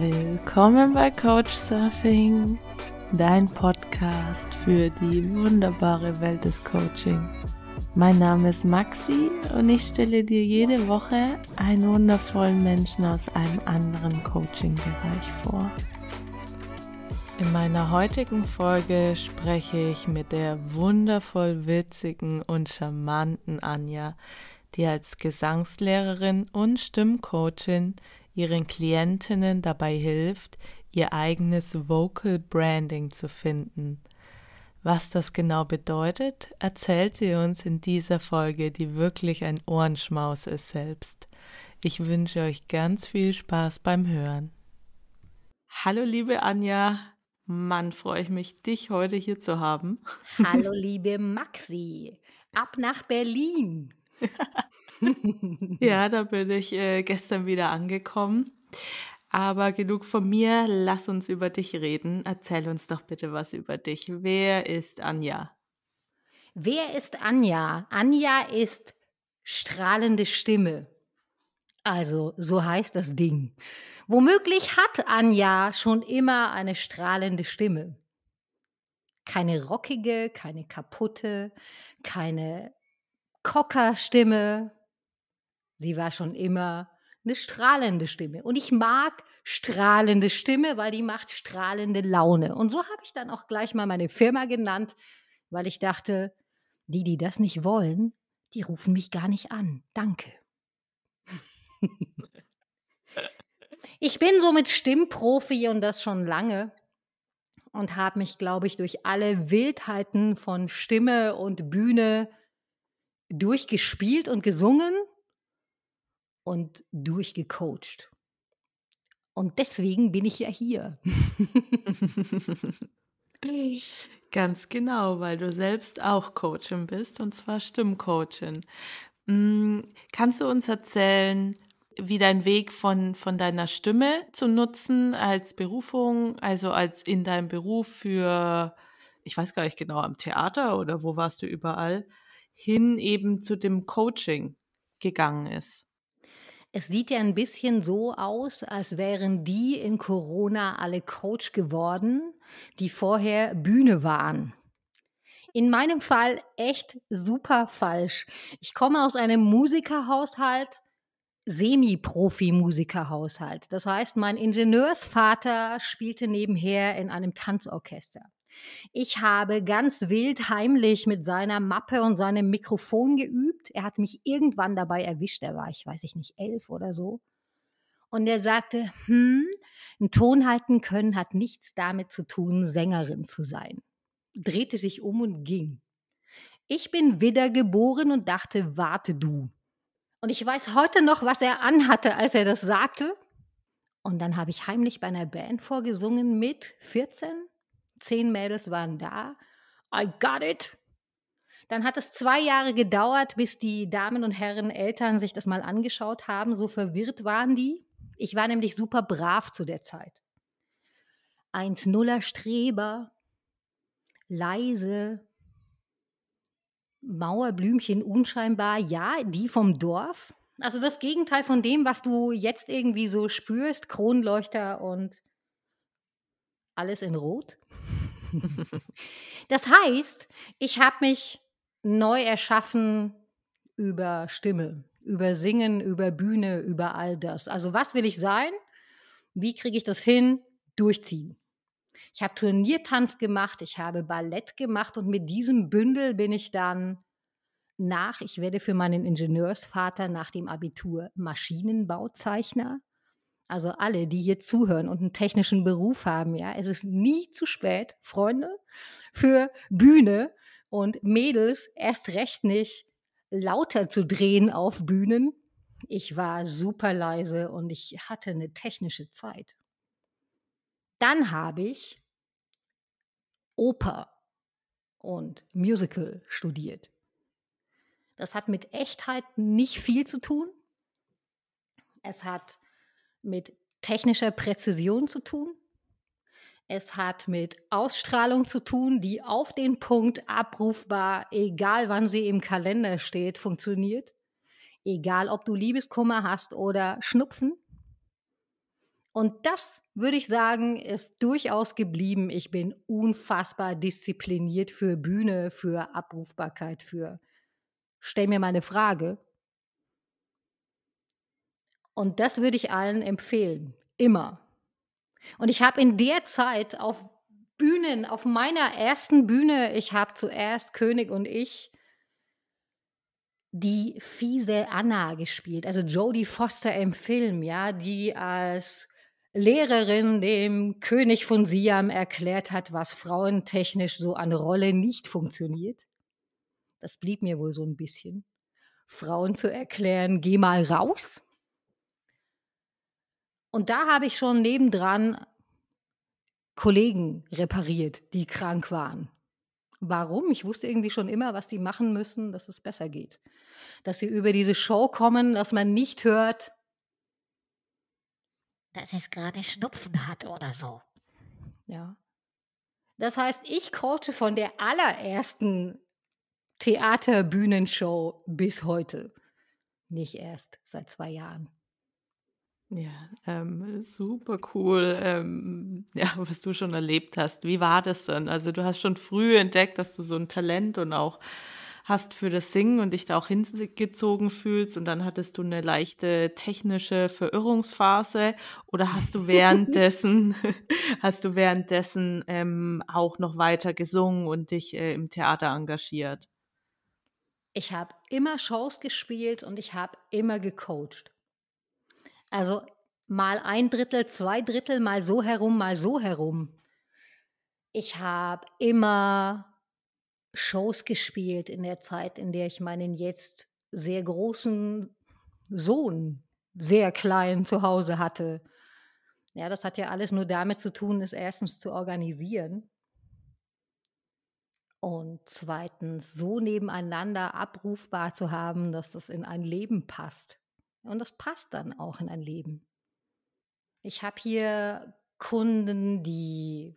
Willkommen bei Coach Surfing, dein Podcast für die wunderbare Welt des Coaching. Mein Name ist Maxi und ich stelle dir jede Woche einen wundervollen Menschen aus einem anderen Coaching-Bereich vor. In meiner heutigen Folge spreche ich mit der wundervoll witzigen und charmanten Anja, die als Gesangslehrerin und Stimmcoachin ihren Klientinnen dabei hilft, ihr eigenes Vocal Branding zu finden. Was das genau bedeutet, erzählt sie uns in dieser Folge, die wirklich ein Ohrenschmaus ist selbst. Ich wünsche euch ganz viel Spaß beim Hören. Hallo liebe Anja, Mann, freue ich mich, dich heute hier zu haben. Hallo liebe Maxi, ab nach Berlin. Ja, da bin ich äh, gestern wieder angekommen. Aber genug von mir, lass uns über dich reden. Erzähl uns doch bitte was über dich. Wer ist Anja? Wer ist Anja? Anja ist strahlende Stimme. Also, so heißt das Ding. Womöglich hat Anja schon immer eine strahlende Stimme. Keine rockige, keine kaputte, keine Kockerstimme. Sie war schon immer eine strahlende Stimme. Und ich mag strahlende Stimme, weil die macht strahlende Laune. Und so habe ich dann auch gleich mal meine Firma genannt, weil ich dachte, die, die das nicht wollen, die rufen mich gar nicht an. Danke. ich bin so mit Stimmprofi und das schon lange und habe mich, glaube ich, durch alle Wildheiten von Stimme und Bühne durchgespielt und gesungen und durchgecoacht. Und deswegen bin ich ja hier. Ganz genau, weil du selbst auch Coachin bist und zwar Stimmcoachin. Hm, kannst du uns erzählen, wie dein Weg von, von deiner Stimme zu nutzen als Berufung, also als in deinem Beruf für, ich weiß gar nicht genau, am Theater oder wo warst du überall, hin eben zu dem Coaching gegangen ist? Es sieht ja ein bisschen so aus, als wären die in Corona alle Coach geworden, die vorher Bühne waren. In meinem Fall echt super falsch. Ich komme aus einem Musikerhaushalt, Semi-Profi-Musikerhaushalt. Das heißt, mein Ingenieursvater spielte nebenher in einem Tanzorchester. Ich habe ganz wild heimlich mit seiner Mappe und seinem Mikrofon geübt. Er hat mich irgendwann dabei erwischt. Er war, ich weiß ich nicht, elf oder so. Und er sagte, hm, einen Ton halten können hat nichts damit zu tun, Sängerin zu sein. Drehte sich um und ging. Ich bin wiedergeboren und dachte, warte du. Und ich weiß heute noch, was er anhatte, als er das sagte. Und dann habe ich heimlich bei einer Band vorgesungen mit 14, zehn Mädels waren da. I got it. Dann hat es zwei Jahre gedauert, bis die Damen und Herren Eltern sich das mal angeschaut haben. So verwirrt waren die. Ich war nämlich super brav zu der Zeit. Eins Nuller Streber, leise, Mauerblümchen unscheinbar, ja, die vom Dorf. Also das Gegenteil von dem, was du jetzt irgendwie so spürst, Kronleuchter und alles in Rot. das heißt, ich habe mich neu erschaffen über Stimme, über Singen, über Bühne, über all das. Also was will ich sein? Wie kriege ich das hin? Durchziehen. Ich habe Turniertanz gemacht, ich habe Ballett gemacht und mit diesem Bündel bin ich dann nach, ich werde für meinen Ingenieursvater nach dem Abitur Maschinenbauzeichner also alle, die hier zuhören und einen technischen Beruf haben, ja, es ist nie zu spät, Freunde, für Bühne und Mädels erst recht nicht lauter zu drehen auf Bühnen. Ich war super leise und ich hatte eine technische Zeit. Dann habe ich Oper und Musical studiert. Das hat mit Echtheit nicht viel zu tun. Es hat mit technischer Präzision zu tun. Es hat mit Ausstrahlung zu tun, die auf den Punkt abrufbar, egal wann sie im Kalender steht, funktioniert. Egal, ob du Liebeskummer hast oder Schnupfen. Und das, würde ich sagen, ist durchaus geblieben. Ich bin unfassbar diszipliniert für Bühne, für Abrufbarkeit, für stell mir mal eine Frage. Und das würde ich allen empfehlen, immer. Und ich habe in der Zeit auf Bühnen, auf meiner ersten Bühne, ich habe zuerst König und ich die fiese Anna gespielt, also Jodie Foster im Film, ja, die als Lehrerin dem König von Siam erklärt hat, was frauentechnisch so an Rolle nicht funktioniert. Das blieb mir wohl so ein bisschen. Frauen zu erklären, geh mal raus. Und da habe ich schon nebendran Kollegen repariert, die krank waren. Warum? Ich wusste irgendwie schon immer, was die machen müssen, dass es besser geht. Dass sie über diese Show kommen, dass man nicht hört, dass es gerade Schnupfen hat oder so. Ja. Das heißt, ich coache von der allerersten Theaterbühnenshow bis heute. Nicht erst seit zwei Jahren. Ja, ähm, super cool, ähm, ja, was du schon erlebt hast. Wie war das denn? Also du hast schon früh entdeckt, dass du so ein Talent und auch hast für das Singen und dich da auch hingezogen fühlst und dann hattest du eine leichte technische Verirrungsphase oder hast du währenddessen hast du währenddessen ähm, auch noch weiter gesungen und dich äh, im Theater engagiert? Ich habe immer Shows gespielt und ich habe immer gecoacht. Also mal ein Drittel, zwei Drittel, mal so herum, mal so herum. Ich habe immer Shows gespielt in der Zeit, in der ich meinen jetzt sehr großen Sohn sehr klein zu Hause hatte. Ja, das hat ja alles nur damit zu tun, es erstens zu organisieren und zweitens so nebeneinander abrufbar zu haben, dass das in ein Leben passt. Und das passt dann auch in ein Leben. Ich habe hier Kunden, die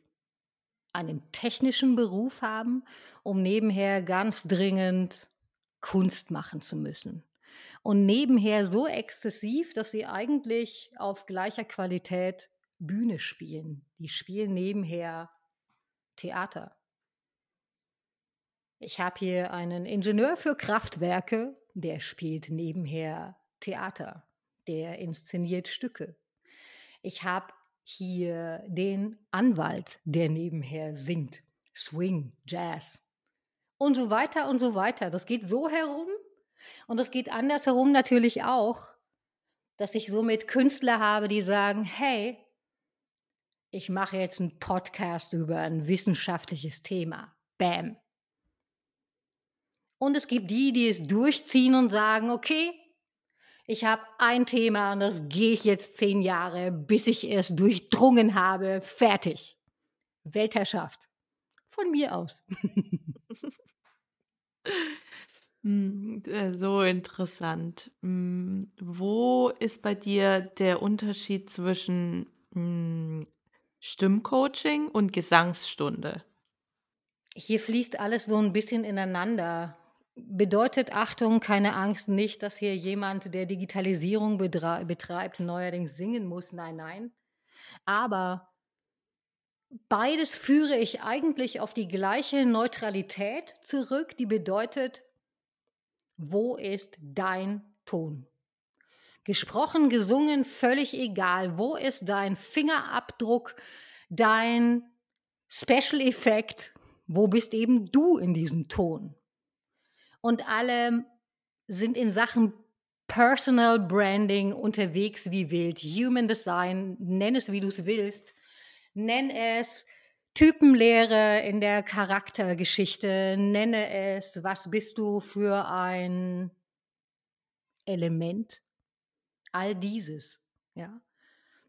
einen technischen Beruf haben, um nebenher ganz dringend Kunst machen zu müssen. Und nebenher so exzessiv, dass sie eigentlich auf gleicher Qualität Bühne spielen. Die spielen nebenher Theater. Ich habe hier einen Ingenieur für Kraftwerke, der spielt nebenher Theater, der inszeniert Stücke. Ich habe hier den Anwalt, der nebenher singt, Swing, Jazz und so weiter und so weiter. Das geht so herum und das geht andersherum natürlich auch, dass ich somit Künstler habe, die sagen, hey, ich mache jetzt einen Podcast über ein wissenschaftliches Thema. Bam. Und es gibt die, die es durchziehen und sagen, okay, ich habe ein Thema und das gehe ich jetzt zehn Jahre, bis ich es durchdrungen habe. Fertig. Weltherrschaft. Von mir aus. Hm, äh, so interessant. Hm, wo ist bei dir der Unterschied zwischen hm, Stimmcoaching und Gesangsstunde? Hier fließt alles so ein bisschen ineinander bedeutet Achtung, keine Angst, nicht, dass hier jemand, der Digitalisierung betreibt, neuerdings singen muss. Nein, nein. Aber beides führe ich eigentlich auf die gleiche Neutralität zurück, die bedeutet, wo ist dein Ton? Gesprochen, gesungen, völlig egal. Wo ist dein Fingerabdruck, dein Special Effekt? Wo bist eben du in diesem Ton? Und alle sind in Sachen Personal Branding unterwegs wie wild. Human Design, nenn es wie du es willst. Nenn es Typenlehre in der Charaktergeschichte. Nenne es, was bist du für ein Element? All dieses, ja.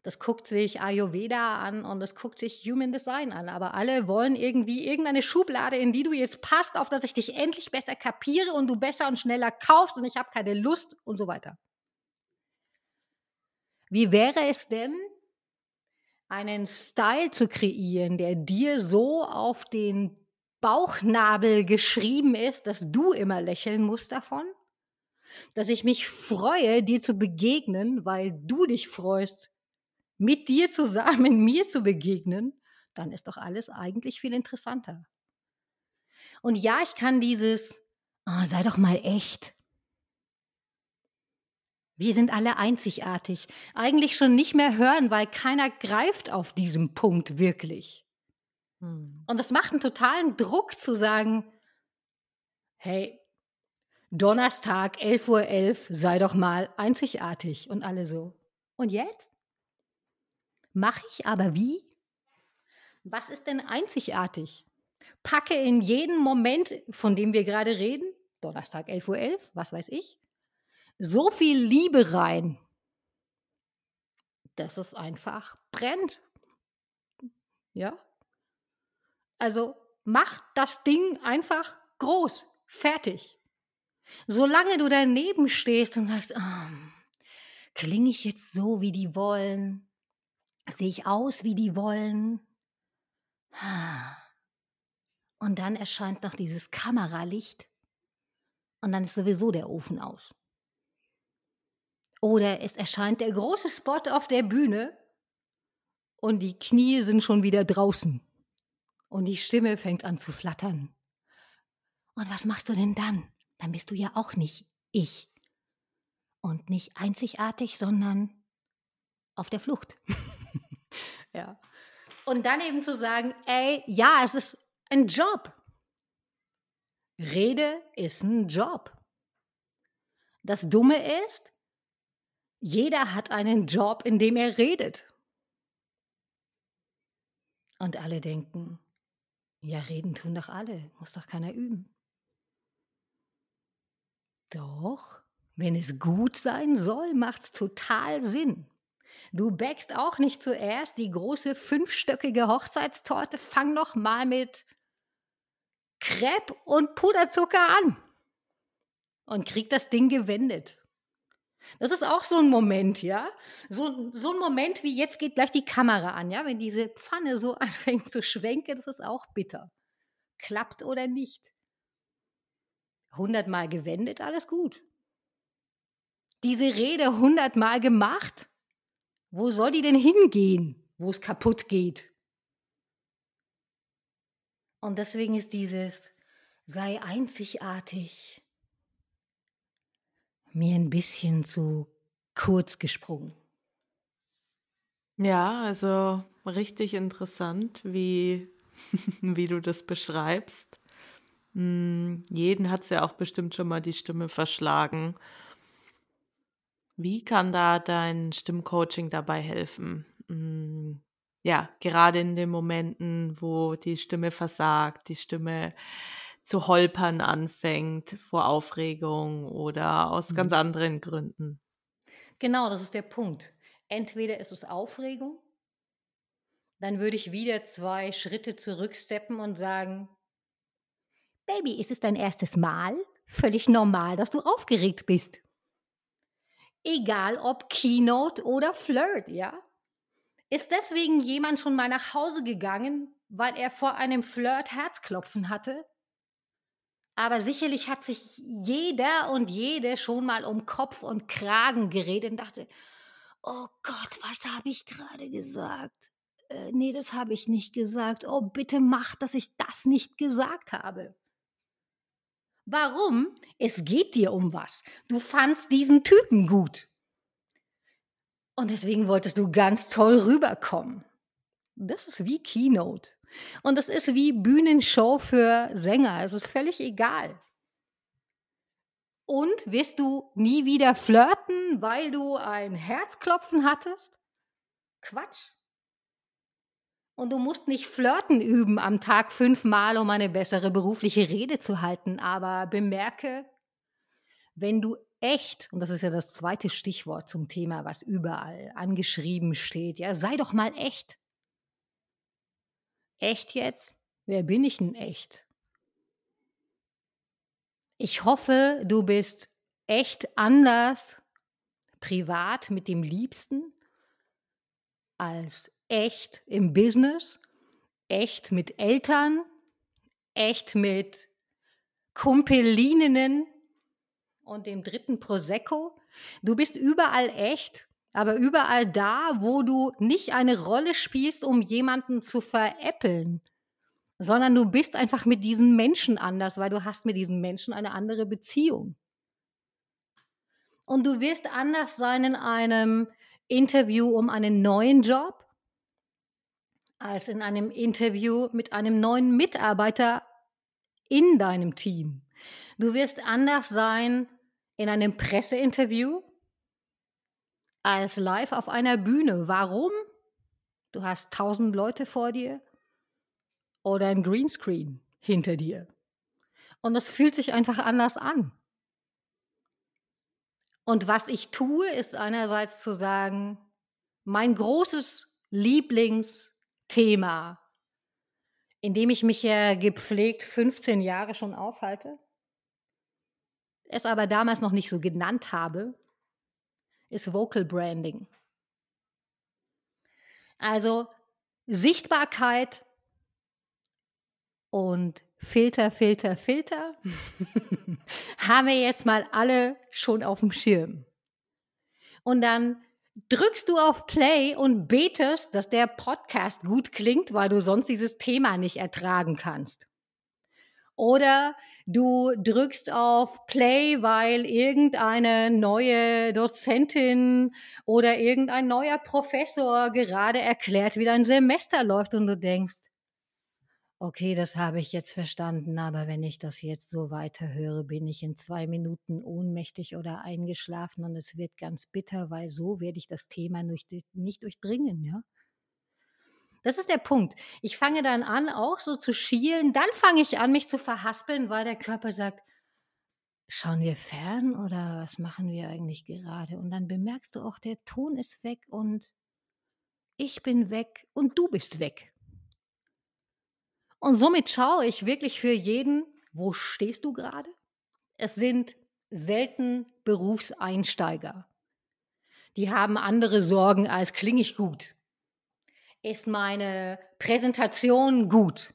Das guckt sich Ayurveda an und das guckt sich Human Design an. Aber alle wollen irgendwie irgendeine Schublade, in die du jetzt passt, auf dass ich dich endlich besser kapiere und du besser und schneller kaufst und ich habe keine Lust und so weiter. Wie wäre es denn, einen Style zu kreieren, der dir so auf den Bauchnabel geschrieben ist, dass du immer lächeln musst davon? Dass ich mich freue, dir zu begegnen, weil du dich freust, mit dir zusammen mir zu begegnen, dann ist doch alles eigentlich viel interessanter. Und ja, ich kann dieses, oh, sei doch mal echt. Wir sind alle einzigartig. Eigentlich schon nicht mehr hören, weil keiner greift auf diesem Punkt wirklich. Hm. Und das macht einen totalen Druck zu sagen, hey, Donnerstag, 11.11 Uhr, 11, sei doch mal einzigartig. Und alle so. Und jetzt? Mache ich aber wie? Was ist denn einzigartig? Packe in jeden Moment, von dem wir gerade reden, Donnerstag 11.11 Uhr, 11, was weiß ich, so viel Liebe rein, dass es einfach brennt. Ja? Also mach das Ding einfach groß, fertig. Solange du daneben stehst und sagst, oh, klinge ich jetzt so, wie die wollen? Sehe ich aus, wie die wollen? Und dann erscheint noch dieses Kameralicht und dann ist sowieso der Ofen aus. Oder es erscheint der große Spot auf der Bühne und die Knie sind schon wieder draußen und die Stimme fängt an zu flattern. Und was machst du denn dann? Dann bist du ja auch nicht ich. Und nicht einzigartig, sondern auf der Flucht. ja. Und dann eben zu sagen, ey, ja, es ist ein Job. Rede ist ein Job. Das Dumme ist, jeder hat einen Job, in dem er redet. Und alle denken, ja, reden tun doch alle, muss doch keiner üben. Doch, wenn es gut sein soll, macht's total Sinn. Du bäckst auch nicht zuerst die große fünfstöckige Hochzeitstorte, fang doch mal mit Crepe und Puderzucker an und krieg das Ding gewendet. Das ist auch so ein Moment, ja. So, so ein Moment wie jetzt geht gleich die Kamera an, ja. Wenn diese Pfanne so anfängt zu schwenken, das ist auch bitter. Klappt oder nicht. Hundertmal gewendet, alles gut. Diese Rede hundertmal gemacht, wo soll die denn hingehen, wo es kaputt geht? Und deswegen ist dieses sei einzigartig mir ein bisschen zu kurz gesprungen. Ja, also richtig interessant, wie, wie du das beschreibst. Hm, jeden hat es ja auch bestimmt schon mal die Stimme verschlagen. Wie kann da dein Stimmcoaching dabei helfen? Hm, ja, gerade in den Momenten, wo die Stimme versagt, die Stimme zu holpern anfängt vor Aufregung oder aus ganz mhm. anderen Gründen. Genau, das ist der Punkt. Entweder ist es Aufregung, dann würde ich wieder zwei Schritte zurücksteppen und sagen, Baby, ist es dein erstes Mal? Völlig normal, dass du aufgeregt bist. Egal ob Keynote oder Flirt, ja? Ist deswegen jemand schon mal nach Hause gegangen, weil er vor einem Flirt Herzklopfen hatte? Aber sicherlich hat sich jeder und jede schon mal um Kopf und Kragen geredet und dachte, oh Gott, was habe ich gerade gesagt? Äh, nee, das habe ich nicht gesagt. Oh, bitte mach, dass ich das nicht gesagt habe. Warum? Es geht dir um was. Du fandst diesen Typen gut. Und deswegen wolltest du ganz toll rüberkommen. Das ist wie Keynote. Und das ist wie Bühnenshow für Sänger. Es ist völlig egal. Und wirst du nie wieder flirten, weil du ein Herzklopfen hattest? Quatsch. Und du musst nicht flirten üben am Tag fünfmal, um eine bessere berufliche Rede zu halten. Aber bemerke, wenn du echt, und das ist ja das zweite Stichwort zum Thema, was überall angeschrieben steht, ja, sei doch mal echt. Echt jetzt? Wer bin ich denn echt? Ich hoffe, du bist echt anders privat mit dem Liebsten als echt im Business, echt mit Eltern, echt mit Kumpelininnen und dem dritten Prosecco. Du bist überall echt, aber überall da, wo du nicht eine Rolle spielst, um jemanden zu veräppeln, sondern du bist einfach mit diesen Menschen anders, weil du hast mit diesen Menschen eine andere Beziehung. Und du wirst anders sein in einem Interview um einen neuen Job als in einem Interview mit einem neuen Mitarbeiter in deinem Team. Du wirst anders sein in einem Presseinterview als live auf einer Bühne. Warum? Du hast tausend Leute vor dir oder ein Greenscreen hinter dir. Und das fühlt sich einfach anders an. Und was ich tue, ist einerseits zu sagen, mein großes Lieblingsthema, in dem ich mich ja gepflegt 15 Jahre schon aufhalte, es aber damals noch nicht so genannt habe, ist Vocal Branding. Also Sichtbarkeit und Filter, Filter, Filter haben wir jetzt mal alle schon auf dem Schirm. Und dann drückst du auf Play und betest, dass der Podcast gut klingt, weil du sonst dieses Thema nicht ertragen kannst. Oder du drückst auf Play, weil irgendeine neue Dozentin oder irgendein neuer Professor gerade erklärt, wie dein Semester läuft und du denkst, okay, das habe ich jetzt verstanden, aber wenn ich das jetzt so weiterhöre, bin ich in zwei Minuten ohnmächtig oder eingeschlafen und es wird ganz bitter, weil so werde ich das Thema nicht durchdringen, ja. Das ist der Punkt. Ich fange dann an, auch so zu schielen. Dann fange ich an, mich zu verhaspeln, weil der Körper sagt, schauen wir fern oder was machen wir eigentlich gerade? Und dann bemerkst du auch, der Ton ist weg und ich bin weg und du bist weg. Und somit schaue ich wirklich für jeden, wo stehst du gerade? Es sind selten Berufseinsteiger. Die haben andere Sorgen als klinge ich gut ist meine Präsentation gut?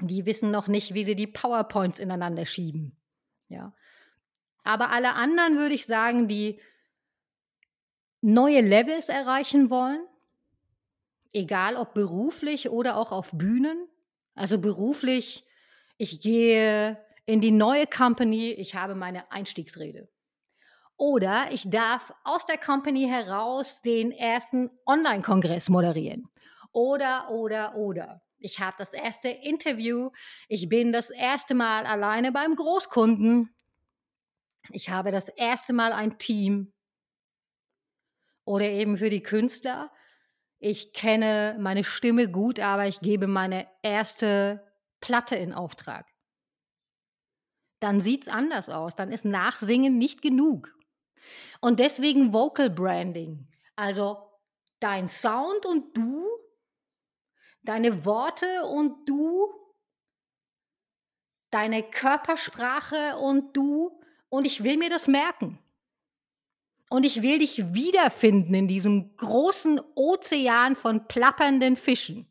Die wissen noch nicht, wie sie die PowerPoints ineinander schieben. Ja. Aber alle anderen würde ich sagen, die neue Levels erreichen wollen, egal ob beruflich oder auch auf Bühnen. Also beruflich, ich gehe in die neue Company, ich habe meine Einstiegsrede. Oder ich darf aus der Company heraus den ersten Online-Kongress moderieren. Oder, oder, oder. Ich habe das erste Interview. Ich bin das erste Mal alleine beim Großkunden. Ich habe das erste Mal ein Team. Oder eben für die Künstler. Ich kenne meine Stimme gut, aber ich gebe meine erste Platte in Auftrag. Dann sieht es anders aus. Dann ist Nachsingen nicht genug. Und deswegen Vocal Branding. Also dein Sound und du, deine Worte und du, deine Körpersprache und du. Und ich will mir das merken. Und ich will dich wiederfinden in diesem großen Ozean von plappernden Fischen.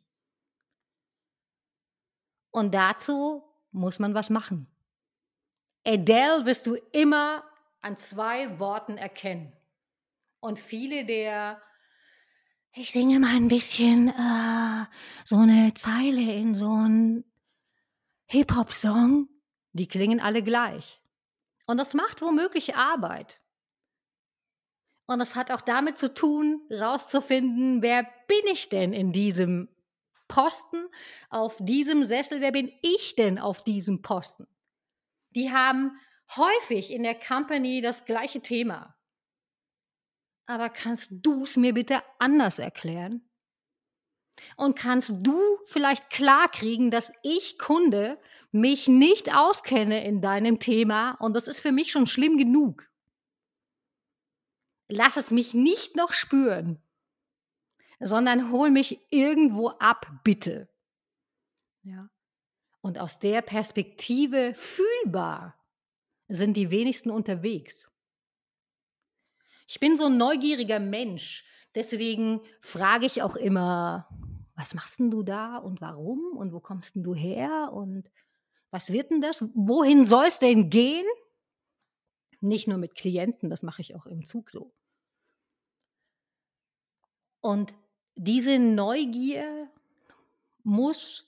Und dazu muss man was machen. Adele wirst du immer an zwei Worten erkennen. Und viele der, ich singe mal ein bisschen äh, so eine Zeile in so einen Hip-Hop-Song, die klingen alle gleich. Und das macht womöglich Arbeit. Und das hat auch damit zu tun, rauszufinden, wer bin ich denn in diesem Posten, auf diesem Sessel, wer bin ich denn auf diesem Posten? Die haben häufig in der Company das gleiche Thema. Aber kannst du es mir bitte anders erklären? Und kannst du vielleicht klarkriegen, dass ich Kunde mich nicht auskenne in deinem Thema und das ist für mich schon schlimm genug. Lass es mich nicht noch spüren, sondern hol mich irgendwo ab, bitte. Ja. Und aus der Perspektive fühlbar sind die wenigsten unterwegs. Ich bin so ein neugieriger Mensch, deswegen frage ich auch immer, was machst denn du da und warum und wo kommst denn du her und was wird denn das? Wohin soll es denn gehen? Nicht nur mit Klienten, das mache ich auch im Zug so. Und diese Neugier muss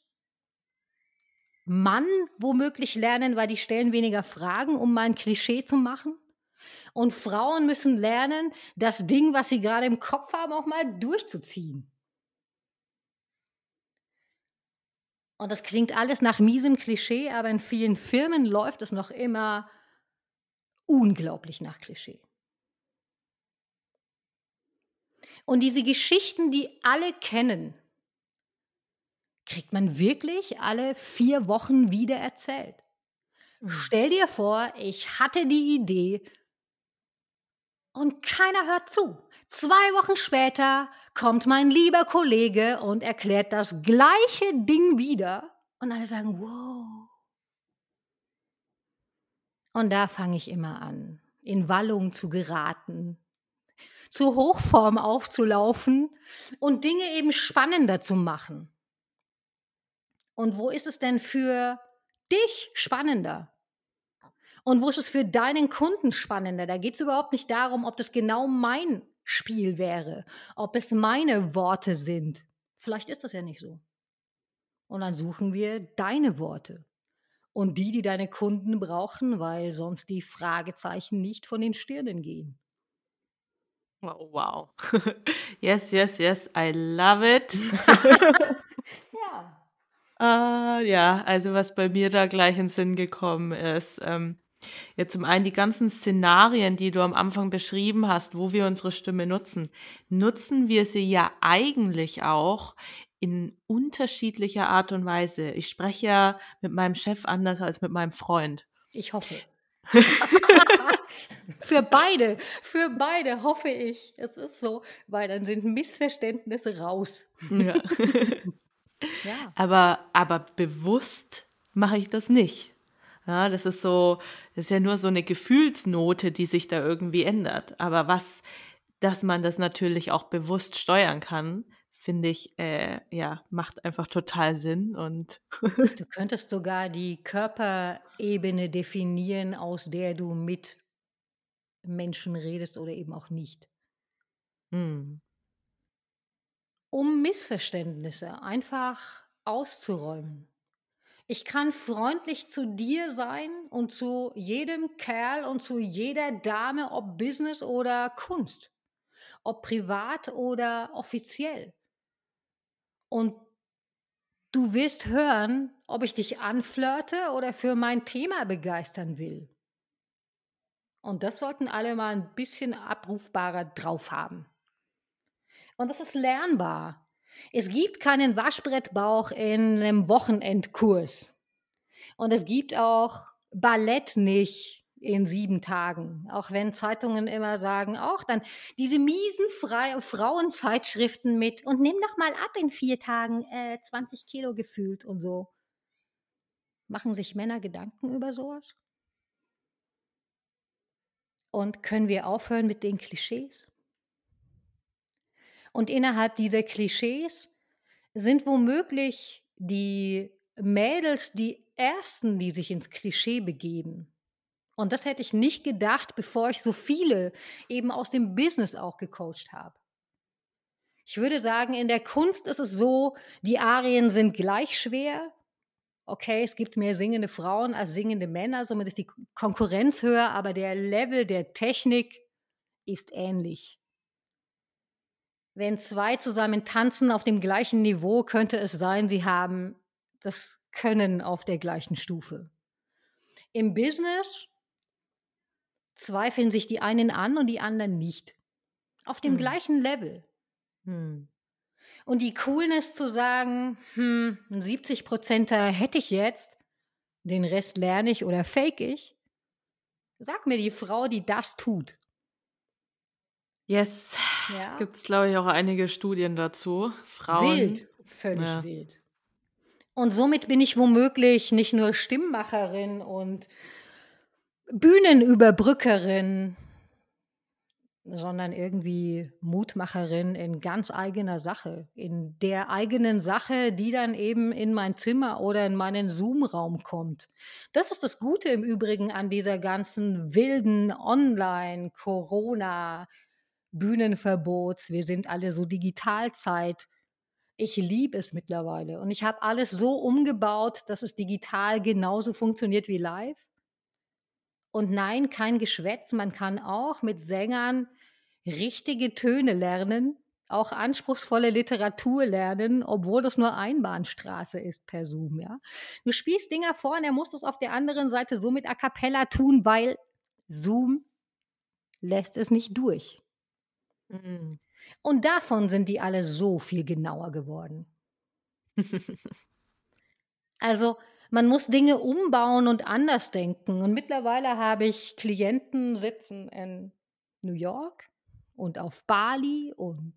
Mann womöglich lernen, weil die stellen weniger Fragen, um mal ein Klischee zu machen. Und Frauen müssen lernen, das Ding, was sie gerade im Kopf haben, auch mal durchzuziehen. Und das klingt alles nach miesem Klischee, aber in vielen Firmen läuft es noch immer unglaublich nach Klischee. Und diese Geschichten, die alle kennen, kriegt man wirklich alle vier Wochen wieder erzählt. Mhm. Stell dir vor, ich hatte die Idee und keiner hört zu. Zwei Wochen später kommt mein lieber Kollege und erklärt das gleiche Ding wieder und alle sagen, wow. Und da fange ich immer an, in Wallung zu geraten, zu Hochform aufzulaufen und Dinge eben spannender zu machen. Und wo ist es denn für dich spannender? Und wo ist es für deinen Kunden spannender? Da geht es überhaupt nicht darum, ob das genau mein Spiel wäre, ob es meine Worte sind. Vielleicht ist das ja nicht so. Und dann suchen wir deine Worte und die, die deine Kunden brauchen, weil sonst die Fragezeichen nicht von den Stirnen gehen. Wow. yes, yes, yes, I love it. ja. Uh, ja, also was bei mir da gleich in Sinn gekommen ist. Ähm, ja, zum einen die ganzen Szenarien, die du am Anfang beschrieben hast, wo wir unsere Stimme nutzen, nutzen wir sie ja eigentlich auch in unterschiedlicher Art und Weise. Ich spreche ja mit meinem Chef anders als mit meinem Freund. Ich hoffe. für beide, für beide hoffe ich. Es ist so, weil dann sind Missverständnisse raus. Ja. Ja. Aber, aber bewusst mache ich das nicht. Ja, das ist so, das ist ja nur so eine Gefühlsnote, die sich da irgendwie ändert. Aber was, dass man das natürlich auch bewusst steuern kann, finde ich, äh, ja, macht einfach total Sinn. Und du könntest sogar die Körperebene definieren, aus der du mit Menschen redest oder eben auch nicht. Hm um Missverständnisse einfach auszuräumen. Ich kann freundlich zu dir sein und zu jedem Kerl und zu jeder Dame, ob Business oder Kunst, ob privat oder offiziell. Und du wirst hören, ob ich dich anflirte oder für mein Thema begeistern will. Und das sollten alle mal ein bisschen abrufbarer drauf haben. Und das ist lernbar. Es gibt keinen Waschbrettbauch in einem Wochenendkurs. Und es gibt auch Ballett nicht in sieben Tagen. Auch wenn Zeitungen immer sagen, auch dann diese miesen Frauenzeitschriften mit und nimm doch mal ab in vier Tagen äh, 20 Kilo gefühlt und so. Machen sich Männer Gedanken über sowas? Und können wir aufhören mit den Klischees? Und innerhalb dieser Klischees sind womöglich die Mädels die ersten, die sich ins Klischee begeben. Und das hätte ich nicht gedacht, bevor ich so viele eben aus dem Business auch gecoacht habe. Ich würde sagen, in der Kunst ist es so, die Arien sind gleich schwer. Okay, es gibt mehr singende Frauen als singende Männer, somit ist die Konkurrenz höher, aber der Level der Technik ist ähnlich. Wenn zwei zusammen tanzen auf dem gleichen Niveau, könnte es sein, sie haben das Können auf der gleichen Stufe. Im Business zweifeln sich die einen an und die anderen nicht. Auf dem hm. gleichen Level. Hm. Und die Coolness zu sagen, hm, 70 Prozenter hätte ich jetzt, den Rest lerne ich oder fake ich. Sag mir die Frau, die das tut. Yes. Ja. Gibt es, glaube ich, auch einige Studien dazu. Frauen. Wild, völlig ja. wild. Und somit bin ich womöglich nicht nur Stimmmacherin und Bühnenüberbrückerin, sondern irgendwie Mutmacherin in ganz eigener Sache, in der eigenen Sache, die dann eben in mein Zimmer oder in meinen Zoom-Raum kommt. Das ist das Gute im Übrigen an dieser ganzen wilden Online-Corona- Bühnenverbots, wir sind alle so Digitalzeit. Ich liebe es mittlerweile und ich habe alles so umgebaut, dass es digital genauso funktioniert wie live. Und nein, kein Geschwätz, man kann auch mit Sängern richtige Töne lernen, auch anspruchsvolle Literatur lernen, obwohl das nur Einbahnstraße ist per Zoom, ja. Du spielst Dinger vor und er muss das auf der anderen Seite so mit A cappella tun, weil Zoom lässt es nicht durch. Mhm. Und davon sind die alle so viel genauer geworden. also, man muss Dinge umbauen und anders denken. Und mittlerweile habe ich Klienten sitzen in New York und auf Bali und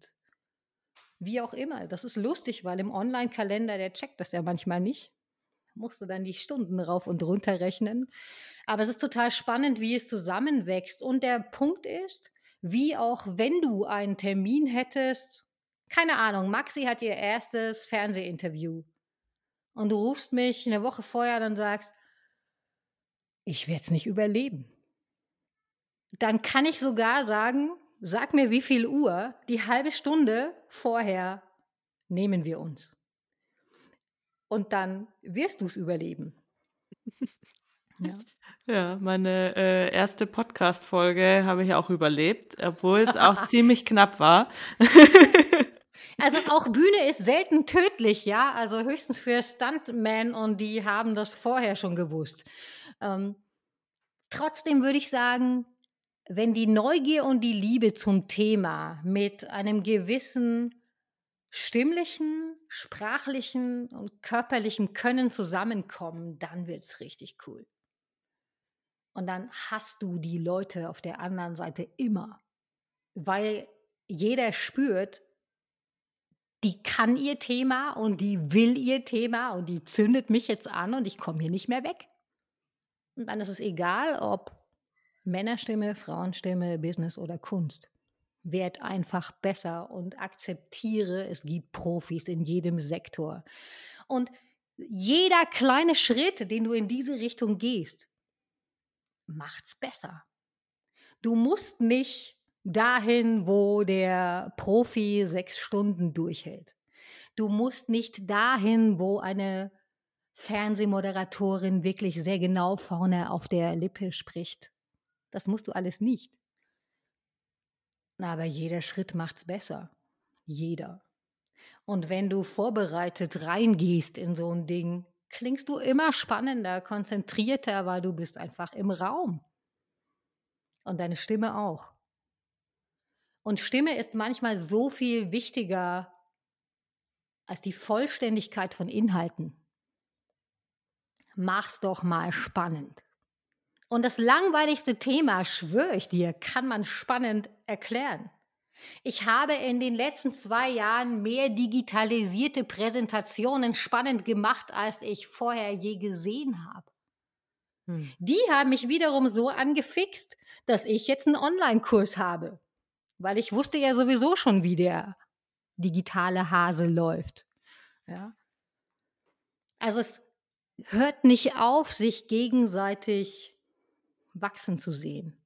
wie auch immer. Das ist lustig, weil im Online-Kalender, der checkt das ja manchmal nicht. Musst du dann die Stunden rauf und runter rechnen. Aber es ist total spannend, wie es zusammenwächst. Und der Punkt ist, wie auch wenn du einen Termin hättest, keine Ahnung, Maxi hat ihr erstes Fernsehinterview. Und du rufst mich eine Woche vorher und sagst, ich werde es nicht überleben. Dann kann ich sogar sagen, sag mir, wie viel Uhr, die halbe Stunde vorher nehmen wir uns. Und dann wirst du es überleben. Ja. ja, meine äh, erste Podcast-Folge habe ich auch überlebt, obwohl es auch ziemlich knapp war. Also auch Bühne ist selten tödlich, ja. Also höchstens für Stuntmen und die haben das vorher schon gewusst. Ähm, trotzdem würde ich sagen, wenn die Neugier und die Liebe zum Thema mit einem gewissen stimmlichen, sprachlichen und körperlichen Können zusammenkommen, dann wird es richtig cool. Und dann hast du die Leute auf der anderen Seite immer, weil jeder spürt, die kann ihr Thema und die will ihr Thema und die zündet mich jetzt an und ich komme hier nicht mehr weg. Und dann ist es egal, ob Männerstimme, Frauenstimme, Business oder Kunst. Werd einfach besser und akzeptiere, es gibt Profis in jedem Sektor. Und jeder kleine Schritt, den du in diese Richtung gehst, macht's besser. Du musst nicht dahin, wo der Profi sechs Stunden durchhält. Du musst nicht dahin, wo eine Fernsehmoderatorin wirklich sehr genau vorne auf der Lippe spricht. Das musst du alles nicht. Aber jeder Schritt macht's besser. Jeder. Und wenn du vorbereitet reingehst in so ein Ding, klingst du immer spannender, konzentrierter, weil du bist einfach im Raum. Und deine Stimme auch. Und Stimme ist manchmal so viel wichtiger als die Vollständigkeit von Inhalten. Mach's doch mal spannend. Und das langweiligste Thema, schwöre ich dir, kann man spannend erklären. Ich habe in den letzten zwei Jahren mehr digitalisierte Präsentationen spannend gemacht, als ich vorher je gesehen habe. Hm. Die haben mich wiederum so angefixt, dass ich jetzt einen Online-Kurs habe, weil ich wusste ja sowieso schon, wie der digitale Hase läuft. Ja. Also es hört nicht auf, sich gegenseitig wachsen zu sehen.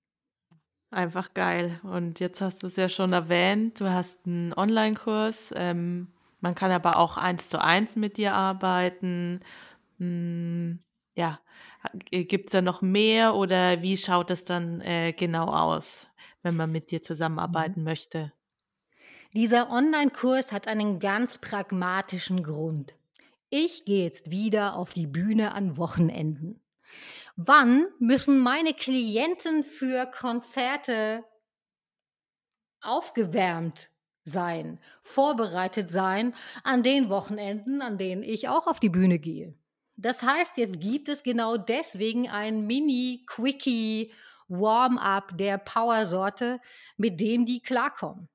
Einfach geil. Und jetzt hast du es ja schon erwähnt, du hast einen Online-Kurs. Ähm, man kann aber auch eins zu eins mit dir arbeiten. Hm, ja, gibt es da noch mehr oder wie schaut es dann äh, genau aus, wenn man mit dir zusammenarbeiten mhm. möchte? Dieser Online-Kurs hat einen ganz pragmatischen Grund. Ich gehe jetzt wieder auf die Bühne an Wochenenden. Wann müssen meine Klienten für Konzerte aufgewärmt sein, vorbereitet sein an den Wochenenden, an denen ich auch auf die Bühne gehe? Das heißt, jetzt gibt es genau deswegen ein Mini-Quickie Warm-up der Power-Sorte, mit dem die klarkommen.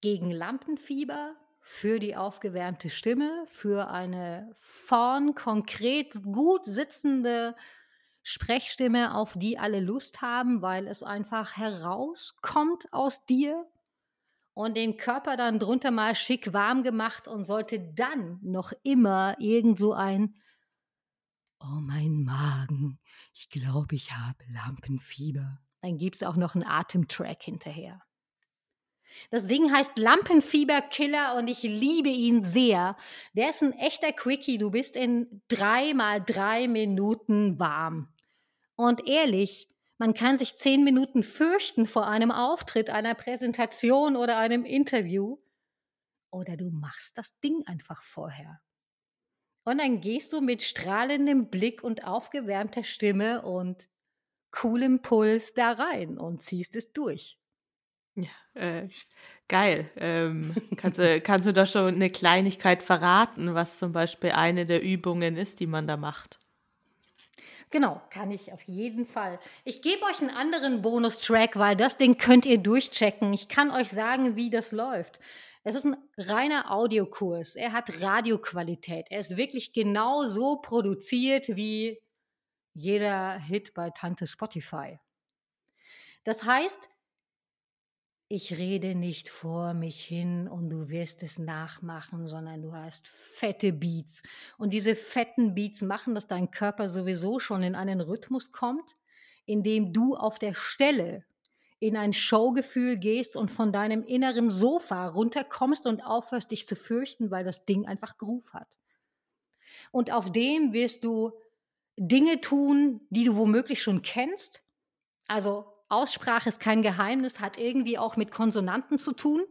Gegen Lampenfieber, für die aufgewärmte Stimme, für eine vorn konkret gut sitzende Sprechstimme, auf die alle Lust haben, weil es einfach herauskommt aus dir und den Körper dann drunter mal schick warm gemacht und sollte dann noch immer irgend so ein Oh mein Magen, ich glaube, ich habe Lampenfieber. Dann gibt es auch noch einen Atemtrack hinterher. Das Ding heißt Lampenfieberkiller und ich liebe ihn sehr. Der ist ein echter Quickie. Du bist in drei mal drei Minuten warm. Und ehrlich, man kann sich zehn Minuten fürchten vor einem Auftritt, einer Präsentation oder einem Interview. Oder du machst das Ding einfach vorher. Und dann gehst du mit strahlendem Blick und aufgewärmter Stimme und coolem Puls da rein und ziehst es durch. Ja, äh, geil. Ähm, kannst, du, kannst du da schon eine Kleinigkeit verraten, was zum Beispiel eine der Übungen ist, die man da macht? Genau, kann ich auf jeden Fall. Ich gebe euch einen anderen Bonustrack, weil das Ding könnt ihr durchchecken. Ich kann euch sagen, wie das läuft. Es ist ein reiner Audiokurs. Er hat Radioqualität. Er ist wirklich genau so produziert wie jeder Hit bei Tante Spotify. Das heißt, ich rede nicht vor mich hin und du wirst es nachmachen, sondern du hast fette Beats. Und diese fetten Beats machen, dass dein Körper sowieso schon in einen Rhythmus kommt, in dem du auf der Stelle in ein Showgefühl gehst und von deinem inneren Sofa runterkommst und aufhörst, dich zu fürchten, weil das Ding einfach Groove hat. Und auf dem wirst du Dinge tun, die du womöglich schon kennst. Also Aussprache ist kein Geheimnis, hat irgendwie auch mit Konsonanten zu tun.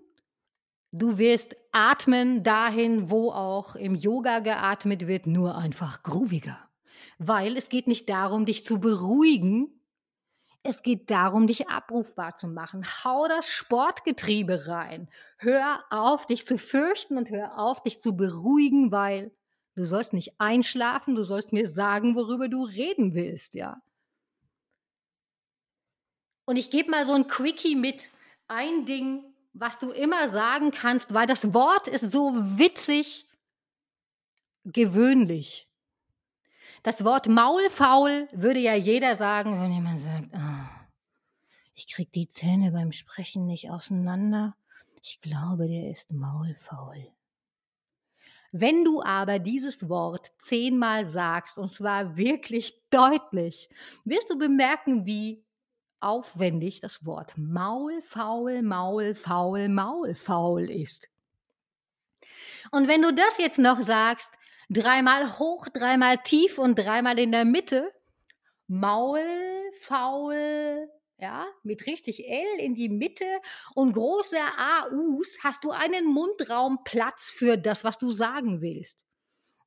Du wirst atmen dahin, wo auch im Yoga geatmet wird, nur einfach grooviger. Weil es geht nicht darum, dich zu beruhigen, es geht darum, dich abrufbar zu machen. Hau das Sportgetriebe rein. Hör auf, dich zu fürchten und hör auf, dich zu beruhigen, weil du sollst nicht einschlafen, du sollst mir sagen, worüber du reden willst, ja. Und ich gebe mal so ein Quickie mit. Ein Ding, was du immer sagen kannst, weil das Wort ist so witzig gewöhnlich. Das Wort maulfaul würde ja jeder sagen, wenn jemand sagt, oh, ich krieg die Zähne beim Sprechen nicht auseinander. Ich glaube, der ist maulfaul. Wenn du aber dieses Wort zehnmal sagst, und zwar wirklich deutlich, wirst du bemerken, wie aufwendig das Wort Maulfaul, Maulfaul, Maulfaul ist. Und wenn du das jetzt noch sagst, dreimal hoch, dreimal tief und dreimal in der Mitte, Maulfaul, ja, mit richtig L in die Mitte und große AUs, hast du einen Mundraumplatz für das, was du sagen willst.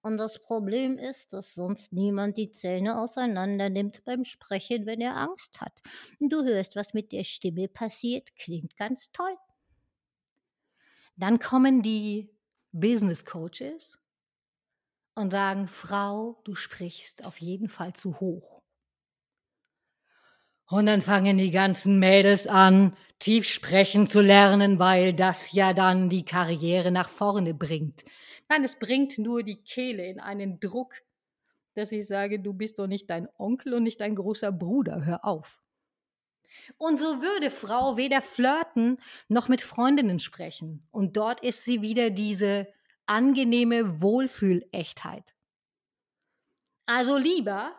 Und das Problem ist, dass sonst niemand die Zähne auseinander nimmt beim Sprechen, wenn er Angst hat. Du hörst, was mit der Stimme passiert, klingt ganz toll. Dann kommen die Business Coaches und sagen, Frau, du sprichst auf jeden Fall zu hoch. Und dann fangen die ganzen Mädels an, tief sprechen zu lernen, weil das ja dann die Karriere nach vorne bringt. Nein, es bringt nur die Kehle in einen Druck, dass ich sage, du bist doch nicht dein Onkel und nicht dein großer Bruder, hör auf. Und so würde Frau weder flirten noch mit Freundinnen sprechen. Und dort ist sie wieder diese angenehme Wohlfühlechtheit. Also lieber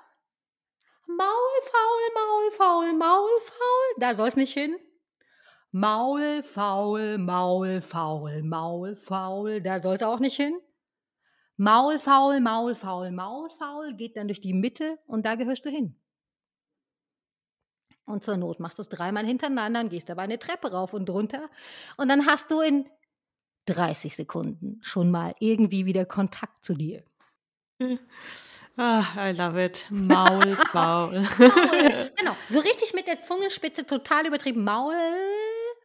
Maulfaul, Maulfaul, Maulfaul, da soll es nicht hin. Maul, faul, Maul, faul, Maul, faul, da soll es auch nicht hin. Maul, faul, Maul, faul, Maul, faul, geht dann durch die Mitte und da gehörst du hin. Und zur Not machst du es dreimal hintereinander und gehst dabei eine Treppe rauf und runter. Und dann hast du in 30 Sekunden schon mal irgendwie wieder Kontakt zu dir. Ah, I love it. Maul, faul. Maul. Genau, so richtig mit der Zungenspitze total übertrieben. Maul,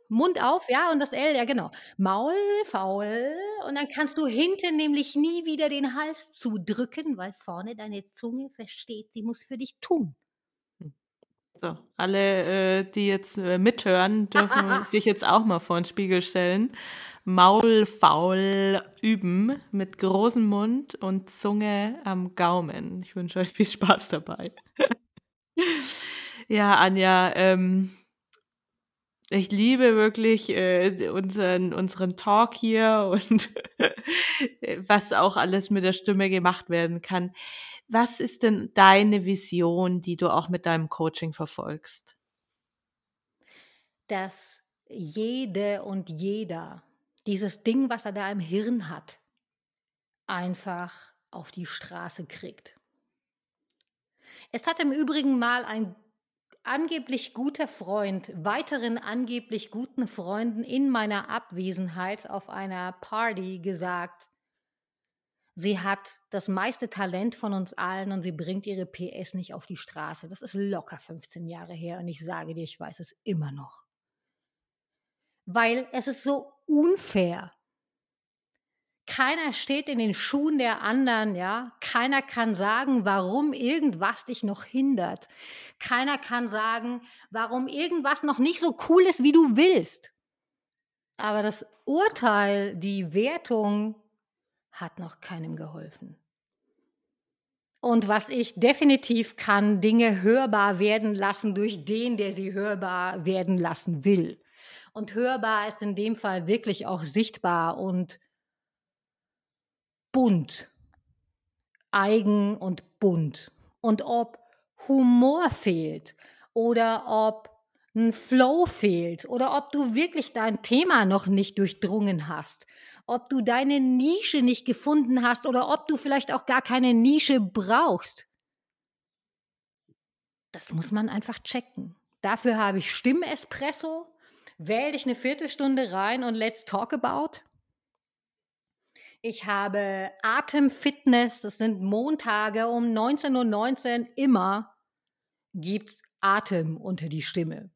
Mund auf, ja, und das L, ja, genau. Maul, faul. Und dann kannst du hinten nämlich nie wieder den Hals zudrücken, weil vorne deine Zunge versteht, sie muss für dich tun. So, alle, äh, die jetzt äh, mithören, dürfen sich jetzt auch mal vor den Spiegel stellen. Maul faul üben mit großem Mund und Zunge am Gaumen. Ich wünsche euch viel Spaß dabei. ja, Anja, ähm, ich liebe wirklich äh, unseren, unseren Talk hier und was auch alles mit der Stimme gemacht werden kann. Was ist denn deine Vision, die du auch mit deinem Coaching verfolgst? Dass jede und jeder dieses Ding, was er da im Hirn hat, einfach auf die Straße kriegt. Es hat im Übrigen mal ein angeblich guter Freund weiteren angeblich guten Freunden in meiner Abwesenheit auf einer Party gesagt, sie hat das meiste Talent von uns allen und sie bringt ihre PS nicht auf die Straße. Das ist locker 15 Jahre her und ich sage dir, ich weiß es immer noch. Weil es ist so unfair. Keiner steht in den Schuhen der anderen, ja. Keiner kann sagen, warum irgendwas dich noch hindert. Keiner kann sagen, warum irgendwas noch nicht so cool ist, wie du willst. Aber das Urteil, die Wertung hat noch keinem geholfen. Und was ich definitiv kann, Dinge hörbar werden lassen durch den, der sie hörbar werden lassen will. Und hörbar ist in dem Fall wirklich auch sichtbar und bunt, eigen und bunt. Und ob Humor fehlt oder ob ein Flow fehlt oder ob du wirklich dein Thema noch nicht durchdrungen hast, ob du deine Nische nicht gefunden hast oder ob du vielleicht auch gar keine Nische brauchst. Das muss man einfach checken. Dafür habe ich Stimmespresso. Wähl dich eine Viertelstunde rein und let's talk about. Ich habe Atemfitness, das sind Montage um 19.19 Uhr immer gibt's Atem unter die Stimme.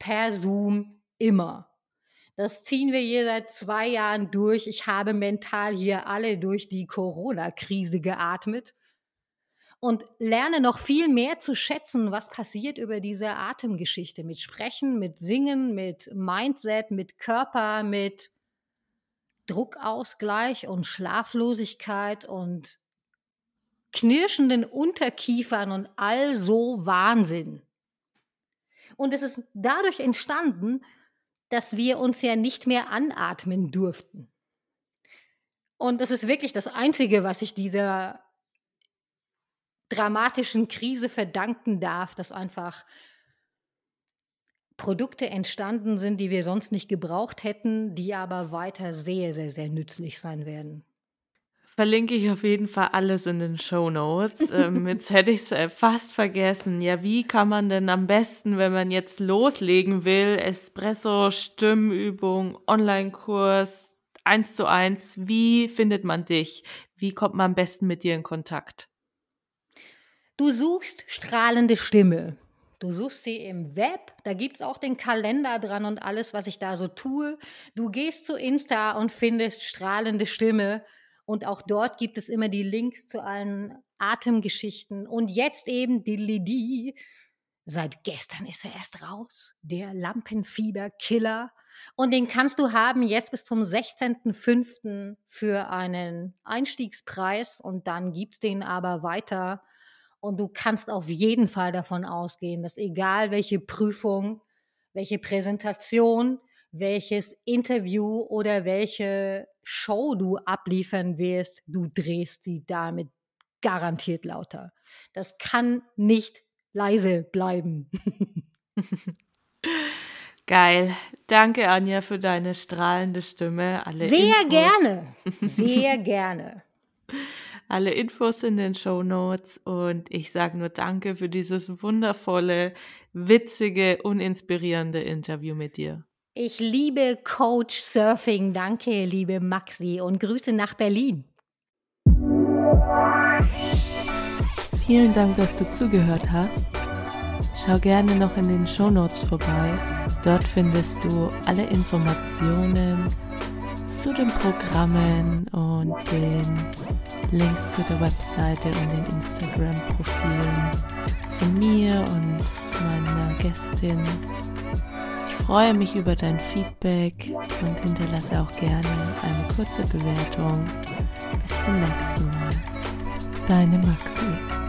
Per Zoom immer. Das ziehen wir hier seit zwei Jahren durch. Ich habe mental hier alle durch die Corona-Krise geatmet und lerne noch viel mehr zu schätzen, was passiert über diese Atemgeschichte mit Sprechen, mit Singen, mit Mindset, mit Körper, mit Druckausgleich und Schlaflosigkeit und knirschenden Unterkiefern und all so Wahnsinn. Und es ist dadurch entstanden, dass wir uns ja nicht mehr anatmen durften. Und das ist wirklich das Einzige, was ich dieser dramatischen Krise verdanken darf, dass einfach Produkte entstanden sind, die wir sonst nicht gebraucht hätten, die aber weiter sehr, sehr, sehr nützlich sein werden. Verlinke ich auf jeden Fall alles in den Show Notes. ähm, jetzt hätte ich es äh, fast vergessen. Ja, wie kann man denn am besten, wenn man jetzt loslegen will, Espresso, Stimmübung, Online-Kurs, eins zu eins, wie findet man dich? Wie kommt man am besten mit dir in Kontakt? Du suchst strahlende Stimme. Du suchst sie im Web, da gibt es auch den Kalender dran und alles, was ich da so tue. Du gehst zu Insta und findest strahlende Stimme. Und auch dort gibt es immer die Links zu allen Atemgeschichten. Und jetzt eben die Lidi. Seit gestern ist er erst raus. Der Lampenfieber-Killer. Und den kannst du haben jetzt bis zum 16.05. für einen Einstiegspreis. Und dann gibt es den aber weiter und du kannst auf jeden Fall davon ausgehen, dass egal welche Prüfung, welche Präsentation, welches Interview oder welche Show du abliefern wirst, du drehst sie damit garantiert lauter. Das kann nicht leise bleiben. Geil. Danke, Anja, für deine strahlende Stimme. Alle Sehr Infos. gerne. Sehr gerne alle Infos in den Show Notes und ich sage nur Danke für dieses wundervolle, witzige und inspirierende Interview mit dir. Ich liebe Coach Surfing. Danke, liebe Maxi und Grüße nach Berlin. Vielen Dank, dass du zugehört hast. Schau gerne noch in den Show Notes vorbei. Dort findest du alle Informationen zu den Programmen und den Links zu der Webseite und den Instagram-Profilen von mir und meiner Gästin. Ich freue mich über dein Feedback und hinterlasse auch gerne eine kurze Bewertung. Bis zum nächsten Mal. Deine Maxi.